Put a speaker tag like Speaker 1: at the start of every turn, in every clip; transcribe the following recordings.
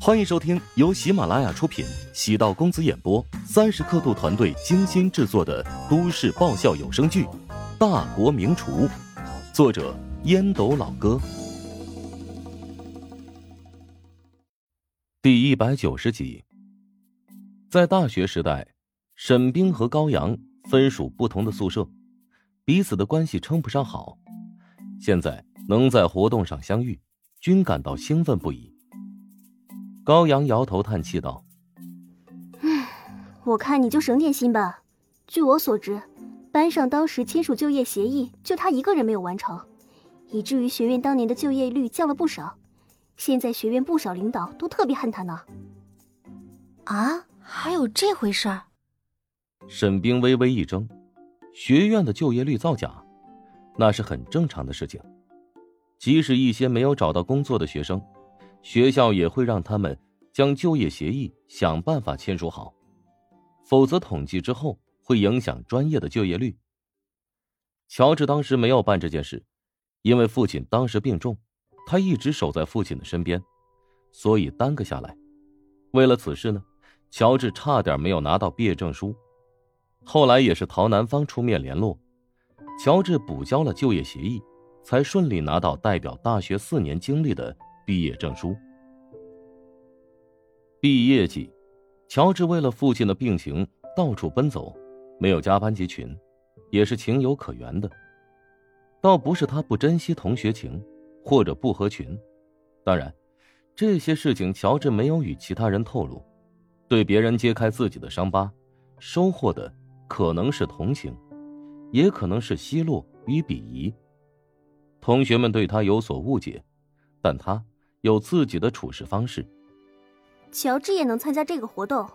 Speaker 1: 欢迎收听由喜马拉雅出品、喜道公子演播、三十刻度团队精心制作的都市爆笑有声剧《大国名厨》，作者烟斗老哥，第一百九十集。在大学时代，沈冰和高阳分属不同的宿舍，彼此的关系称不上好。现在能在活动上相遇，均感到兴奋不已。高阳摇头叹气道：“
Speaker 2: 唉，我看你就省点心吧。据我所知，班上当时签署就业协议，就他一个人没有完成，以至于学院当年的就业率降了不少。现在学院不少领导都特别恨他呢。”
Speaker 3: 啊，还有这回事儿？
Speaker 1: 沈冰微微一怔，学院的就业率造假，那是很正常的事情。即使一些没有找到工作的学生。学校也会让他们将就业协议想办法签署好，否则统计之后会影响专业的就业率。乔治当时没有办这件事，因为父亲当时病重，他一直守在父亲的身边，所以耽搁下来。为了此事呢，乔治差点没有拿到毕业证书。后来也是陶南方出面联络，乔治补交了就业协议，才顺利拿到代表大学四年经历的。毕业证书。毕业季，乔治为了父亲的病情到处奔走，没有加班集群，也是情有可原的。倒不是他不珍惜同学情，或者不合群，当然，这些事情乔治没有与其他人透露。对别人揭开自己的伤疤，收获的可能是同情，也可能是奚落与鄙夷。同学们对他有所误解，但他。有自己的处事方式。
Speaker 2: 乔治也能参加这个活动，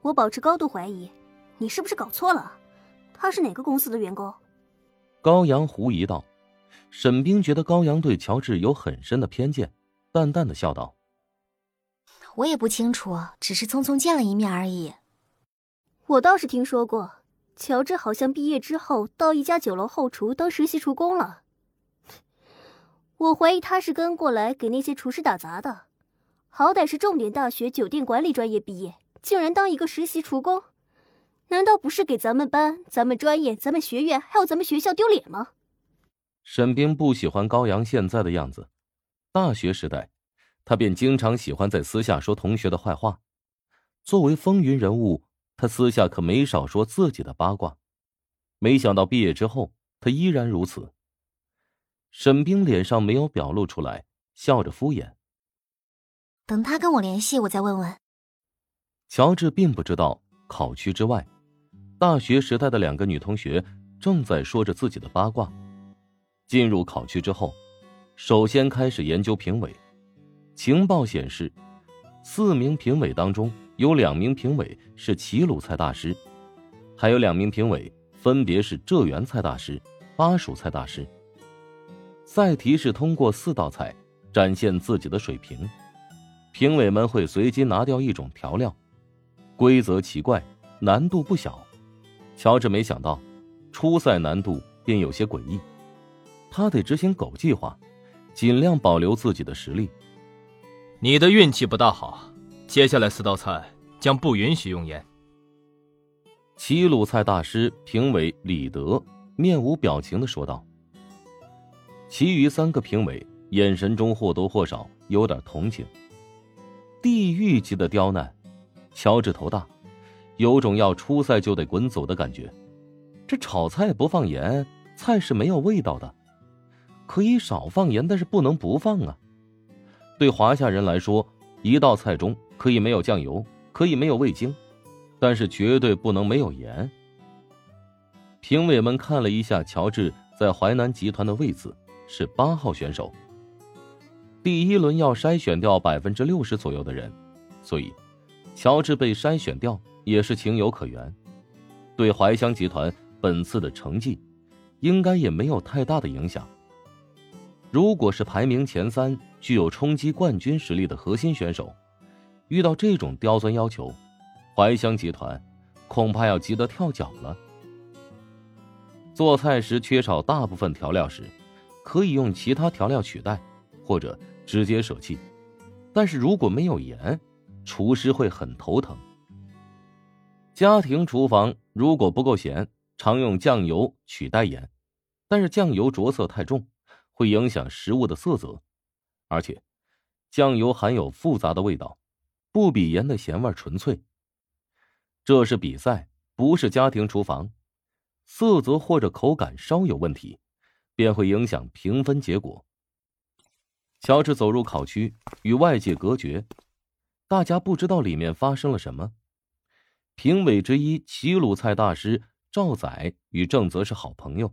Speaker 2: 我保持高度怀疑，你是不是搞错了？他是哪个公司的员工？
Speaker 1: 高阳狐疑道。沈冰觉得高阳对乔治有很深的偏见，淡淡的笑道：“
Speaker 3: 我也不清楚，只是匆匆见了一面而已。
Speaker 2: 我倒是听说过，乔治好像毕业之后到一家酒楼后厨当实习厨工了。”我怀疑他是跟过来给那些厨师打杂的，好歹是重点大学酒店管理专业毕业，竟然当一个实习厨工，难道不是给咱们班、咱们专业、咱们学院还有咱们学校丢脸吗？
Speaker 1: 沈冰不喜欢高阳现在的样子，大学时代，他便经常喜欢在私下说同学的坏话。作为风云人物，他私下可没少说自己的八卦。没想到毕业之后，他依然如此。沈冰脸上没有表露出来，笑着敷衍。
Speaker 3: 等他跟我联系，我再问问。
Speaker 1: 乔治并不知道考区之外，大学时代的两个女同学正在说着自己的八卦。进入考区之后，首先开始研究评委。情报显示，四名评委当中有两名评委是齐鲁菜大师，还有两名评委分别是浙园菜大师、巴蜀菜大师。赛题是通过四道菜展现自己的水平，评委们会随机拿掉一种调料，规则奇怪，难度不小。乔治没想到，初赛难度便有些诡异，他得执行狗计划，尽量保留自己的实力。
Speaker 4: 你的运气不大好，接下来四道菜将不允许用盐。
Speaker 1: 齐鲁菜大师评委李德面无表情的说道。其余三个评委眼神中或多或少有点同情。地狱级的刁难，乔治头大，有种要出赛就得滚走的感觉。这炒菜不放盐，菜是没有味道的。可以少放盐，但是不能不放啊。对华夏人来说，一道菜中可以没有酱油，可以没有味精，但是绝对不能没有盐。评委们看了一下乔治在淮南集团的位子。是八号选手。第一轮要筛选掉百分之六十左右的人，所以乔治被筛选掉也是情有可原。对怀香集团本次的成绩，应该也没有太大的影响。如果是排名前三、具有冲击冠军实力的核心选手，遇到这种刁钻要求，怀香集团恐怕要急得跳脚了。做菜时缺少大部分调料时。可以用其他调料取代，或者直接舍弃。但是如果没有盐，厨师会很头疼。家庭厨房如果不够咸，常用酱油取代盐，但是酱油着色太重，会影响食物的色泽，而且酱油含有复杂的味道，不比盐的咸味纯粹。这是比赛，不是家庭厨房，色泽或者口感稍有问题，便会影响评分结果。乔治走入考区，与外界隔绝，大家不知道里面发生了什么。评委之一齐鲁菜大师赵宰与郑泽是好朋友。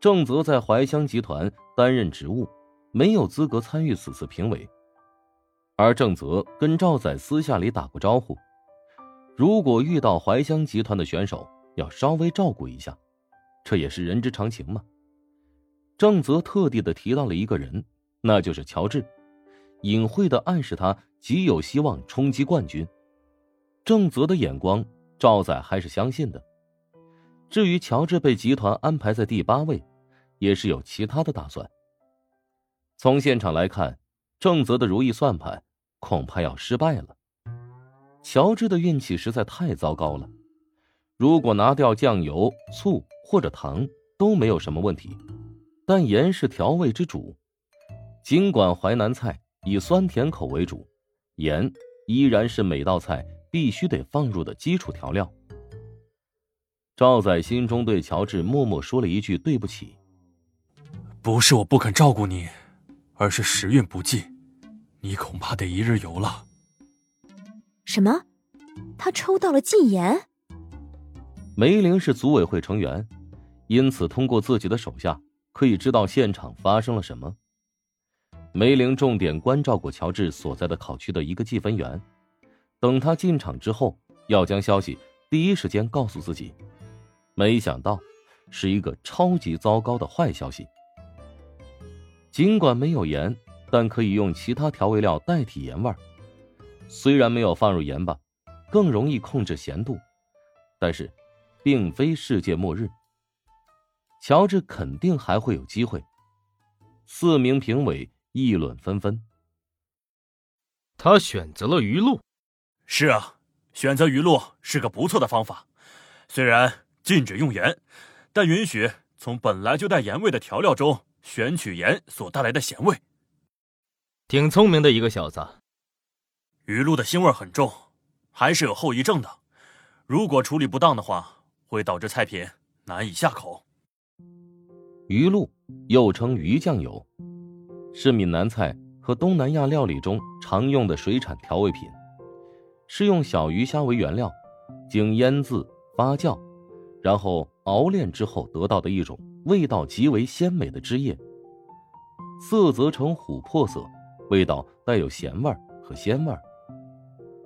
Speaker 1: 郑泽在怀香集团担任职务，没有资格参与此次评委。而郑泽跟赵宰私下里打过招呼，如果遇到怀香集团的选手，要稍微照顾一下，这也是人之常情嘛。郑泽特地的提到了一个人，那就是乔治，隐晦的暗示他极有希望冲击冠军。郑泽的眼光，赵仔还是相信的。至于乔治被集团安排在第八位，也是有其他的打算。从现场来看，郑泽的如意算盘恐怕要失败了。乔治的运气实在太糟糕了。如果拿掉酱油、醋或者糖都没有什么问题，但盐是调味之主。尽管淮南菜以酸甜口为主，盐依然是每道菜。必须得放入的基础调料。赵仔心中对乔治默默说了一句：“对不起。”
Speaker 5: 不是我不肯照顾你，而是时运不济，你恐怕得一日游了。
Speaker 3: 什么？他抽到了禁言？
Speaker 1: 梅玲是组委会成员，因此通过自己的手下可以知道现场发生了什么。梅玲重点关照过乔治所在的考区的一个计分员。等他进场之后，要将消息第一时间告诉自己。没想到，是一个超级糟糕的坏消息。尽管没有盐，但可以用其他调味料代替盐味。虽然没有放入盐吧，更容易控制咸度，但是，并非世界末日。乔治肯定还会有机会。四名评委议论纷纷。
Speaker 4: 他选择了鱼露。
Speaker 5: 是啊，选择鱼露是个不错的方法。虽然禁止用盐，但允许从本来就带盐味的调料中选取盐所带来的咸味。
Speaker 4: 挺聪明的一个小子。
Speaker 5: 鱼露的腥味很重，还是有后遗症的。如果处理不当的话，会导致菜品难以下口。
Speaker 1: 鱼露又称鱼酱油，是闽南菜和东南亚料理中常用的水产调味品。是用小鱼虾为原料，经腌渍、发酵，然后熬炼之后得到的一种味道极为鲜美的汁液。色泽呈琥珀色，味道带有咸味和鲜味。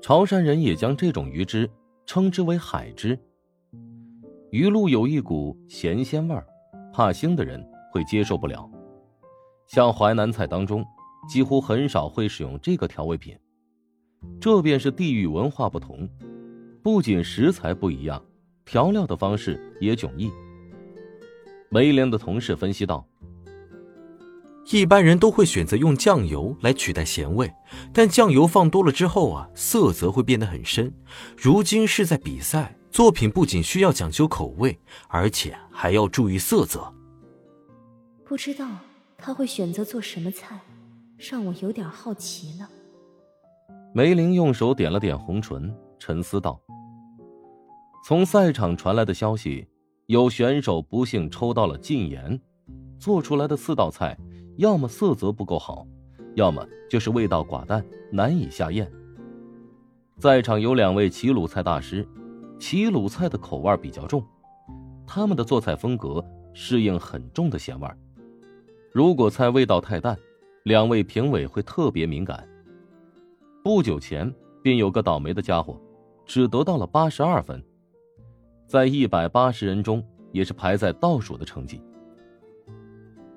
Speaker 1: 潮汕人也将这种鱼汁称之为海汁。鱼露有一股咸鲜味儿，怕腥的人会接受不了。像淮南菜当中，几乎很少会使用这个调味品。这便是地域文化不同，不仅食材不一样，调料的方式也迥异。梅莲的同事分析道：“
Speaker 6: 一般人都会选择用酱油来取代咸味，但酱油放多了之后啊，色泽会变得很深。如今是在比赛，作品不仅需要讲究口味，而且还要注意色泽。
Speaker 3: 不知道他会选择做什么菜，让我有点好奇了。”
Speaker 1: 梅林用手点了点红唇，沉思道：“从赛场传来的消息，有选手不幸抽到了禁言，做出来的四道菜，要么色泽不够好，要么就是味道寡淡，难以下咽。在场有两位齐鲁菜大师，齐鲁菜的口味比较重，他们的做菜风格适应很重的咸味。如果菜味道太淡，两位评委会特别敏感。”不久前，便有个倒霉的家伙，只得到了八十二分，在一百八十人中也是排在倒数的成绩。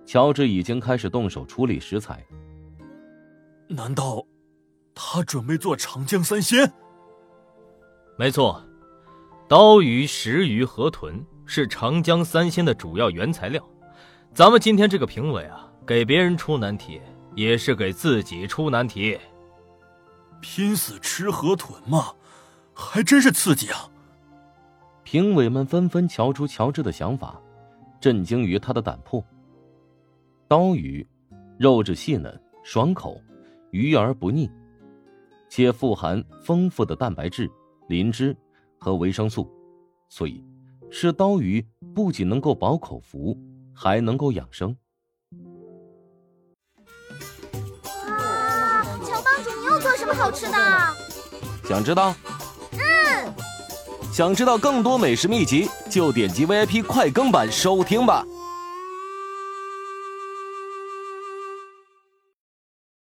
Speaker 1: 乔治已经开始动手处理食材。
Speaker 5: 难道他准备做长江三鲜？
Speaker 4: 没错，刀鱼、石鱼、河豚是长江三鲜的主要原材料。咱们今天这个评委啊，给别人出难题，也是给自己出难题。
Speaker 5: 拼死吃河豚嘛，还真是刺激啊！
Speaker 1: 评委们纷纷瞧出乔治的想法，震惊于他的胆魄。刀鱼，肉质细嫩、爽口，鱼而不腻，且富含丰富的蛋白质、磷脂和维生素，所以吃刀鱼不仅能够饱口福，还能够养生。
Speaker 7: 哇，乔帮主，你又做什么好吃的？
Speaker 1: 想知道？
Speaker 7: 嗯。
Speaker 8: 想知道更多美食秘籍，就点击 VIP 快更版收听吧。